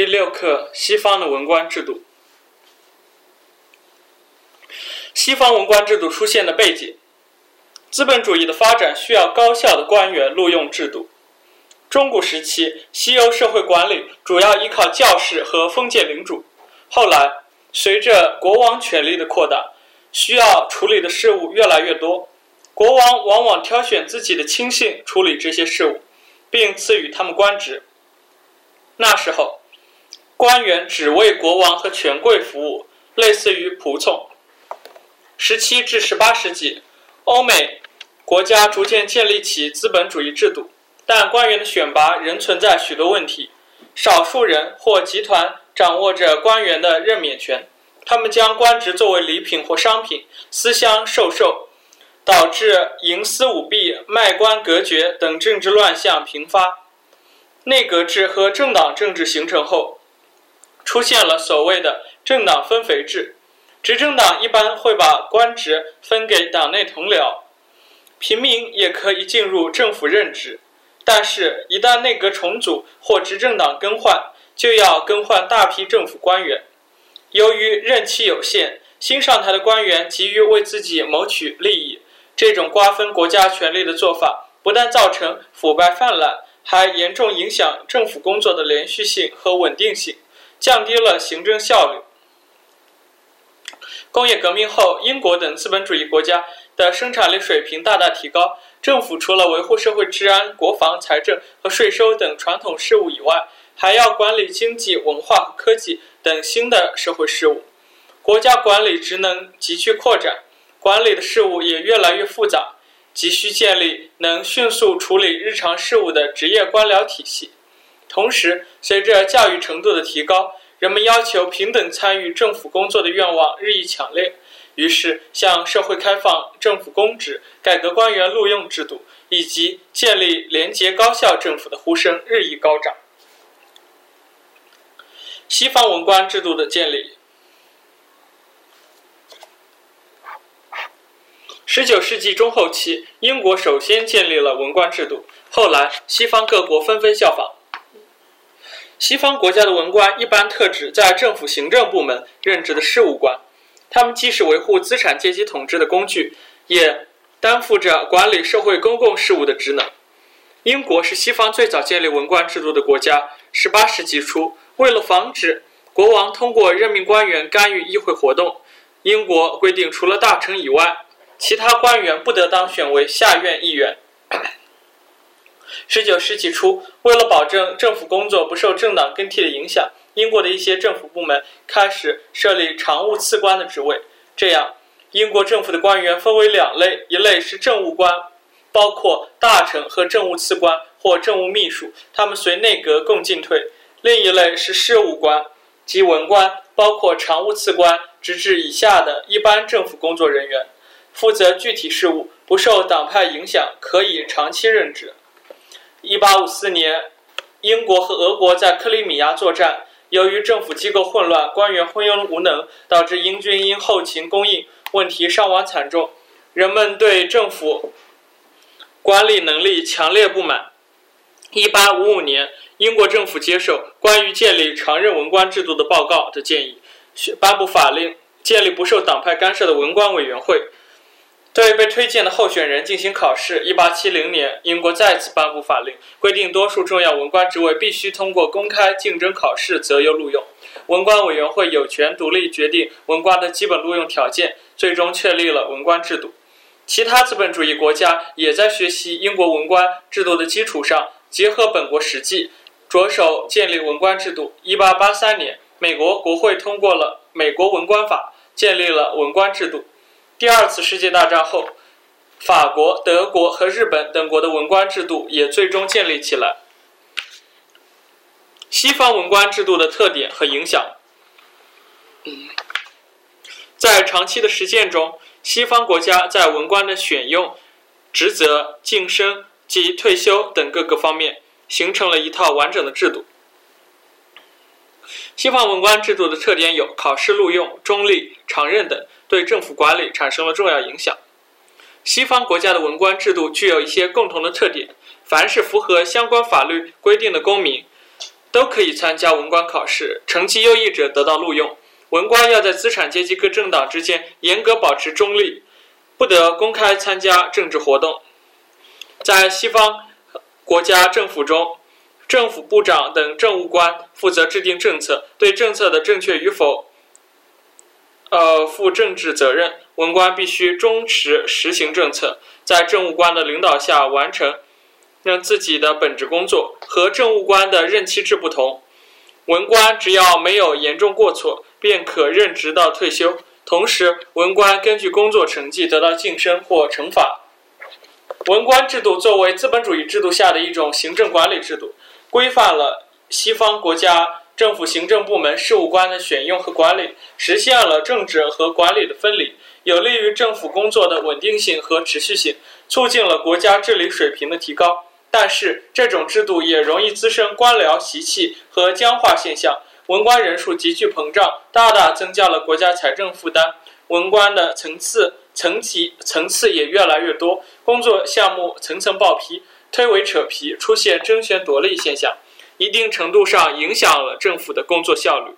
第六课：西方的文官制度。西方文官制度出现的背景：资本主义的发展需要高效的官员录用制度。中古时期，西欧社会管理主要依靠教士和封建领主。后来，随着国王权力的扩大，需要处理的事务越来越多，国王往往挑选自己的亲信处理这些事务，并赐予他们官职。那时候，官员只为国王和权贵服务，类似于仆从。十七至十八世纪，欧美国家逐渐建立起资本主义制度，但官员的选拔仍存在许多问题。少数人或集团掌握着官员的任免权。他们将官职作为礼品或商品私相授受，导致营私舞弊、卖官隔绝等政治乱象频发。内阁制和政党政治形成后，出现了所谓的政党分肥制。执政党一般会把官职分给党内同僚，平民也可以进入政府任职。但是，一旦内阁重组或执政党更换，就要更换大批政府官员。由于任期有限，新上台的官员急于为自己谋取利益，这种瓜分国家权力的做法不但造成腐败泛滥，还严重影响政府工作的连续性和稳定性，降低了行政效率。工业革命后，英国等资本主义国家的生产力水平大大提高，政府除了维护社会治安、国防、财政和税收等传统事务以外，还要管理经济、文化和科技等新的社会事务，国家管理职能急剧扩展，管理的事务也越来越复杂，急需建立能迅速处理日常事务的职业官僚体系。同时，随着教育程度的提高，人们要求平等参与政府工作的愿望日益强烈，于是向社会开放政府公职、改革官员录用制度以及建立廉洁高效政府的呼声日益高涨。西方文官制度的建立。十九世纪中后期，英国首先建立了文官制度，后来西方各国纷纷效仿。西方国家的文官一般特指在政府行政部门任职的事务官，他们既是维护资产阶级统治的工具，也担负着管理社会公共事务的职能。英国是西方最早建立文官制度的国家。十八世纪初。为了防止国王通过任命官员干预议会活动，英国规定，除了大臣以外，其他官员不得当选为下院议员。十九世纪初，为了保证政府工作不受政党更替的影响，英国的一些政府部门开始设立常务次官的职位。这样，英国政府的官员分为两类：一类是政务官，包括大臣和政务次官或政务秘书，他们随内阁共进退。另一类是事务官及文官，包括常务次官直至以下的一般政府工作人员，负责具体事务，不受党派影响，可以长期任职。一八五四年，英国和俄国在克里米亚作战，由于政府机构混乱，官员昏庸无能，导致英军因后勤供应问题伤亡惨重，人们对政府管理能力强烈不满。一八五五年。英国政府接受关于建立常任文官制度的报告的建议，颁布法令，建立不受党派干涉的文官委员会，对被推荐的候选人进行考试。一八七零年，英国再次颁布法令，规定多数重要文官职位必须通过公开竞争考试择优录用。文官委员会有权独立决定文官的基本录用条件，最终确立了文官制度。其他资本主义国家也在学习英国文官制度的基础上，结合本国实际。着手建立文官制度。一八八三年，美国国会通过了《美国文官法》，建立了文官制度。第二次世界大战后，法国、德国和日本等国的文官制度也最终建立起来。西方文官制度的特点和影响。在长期的实践中，西方国家在文官的选用、职责、晋升及退休等各个方面。形成了一套完整的制度。西方文官制度的特点有考试录用、中立、常任等，对政府管理产生了重要影响。西方国家的文官制度具有一些共同的特点：凡是符合相关法律规定的公民，都可以参加文官考试，成绩优异者得到录用。文官要在资产阶级各政党之间严格保持中立，不得公开参加政治活动。在西方国家政府中，政府部长等政务官负责制定政策，对政策的正确与否，呃，负政治责任。文官必须忠实实行政策，在政务官的领导下完成让自己的本职工作。和政务官的任期制不同，文官只要没有严重过错，便可任职到退休。同时，文官根据工作成绩得到晋升或惩罚。文官制度作为资本主义制度下的一种行政管理制度，规范了西方国家政府行政部门事务官的选用和管理，实现了政治和管理的分离，有利于政府工作的稳定性和持续性，促进了国家治理水平的提高。但是，这种制度也容易滋生官僚习气和僵化现象，文官人数急剧膨胀，大大增加了国家财政负担。文官的层次、层级、层次也越来越多，工作项目层层报批，推诿扯皮，出现争权夺利现象，一定程度上影响了政府的工作效率。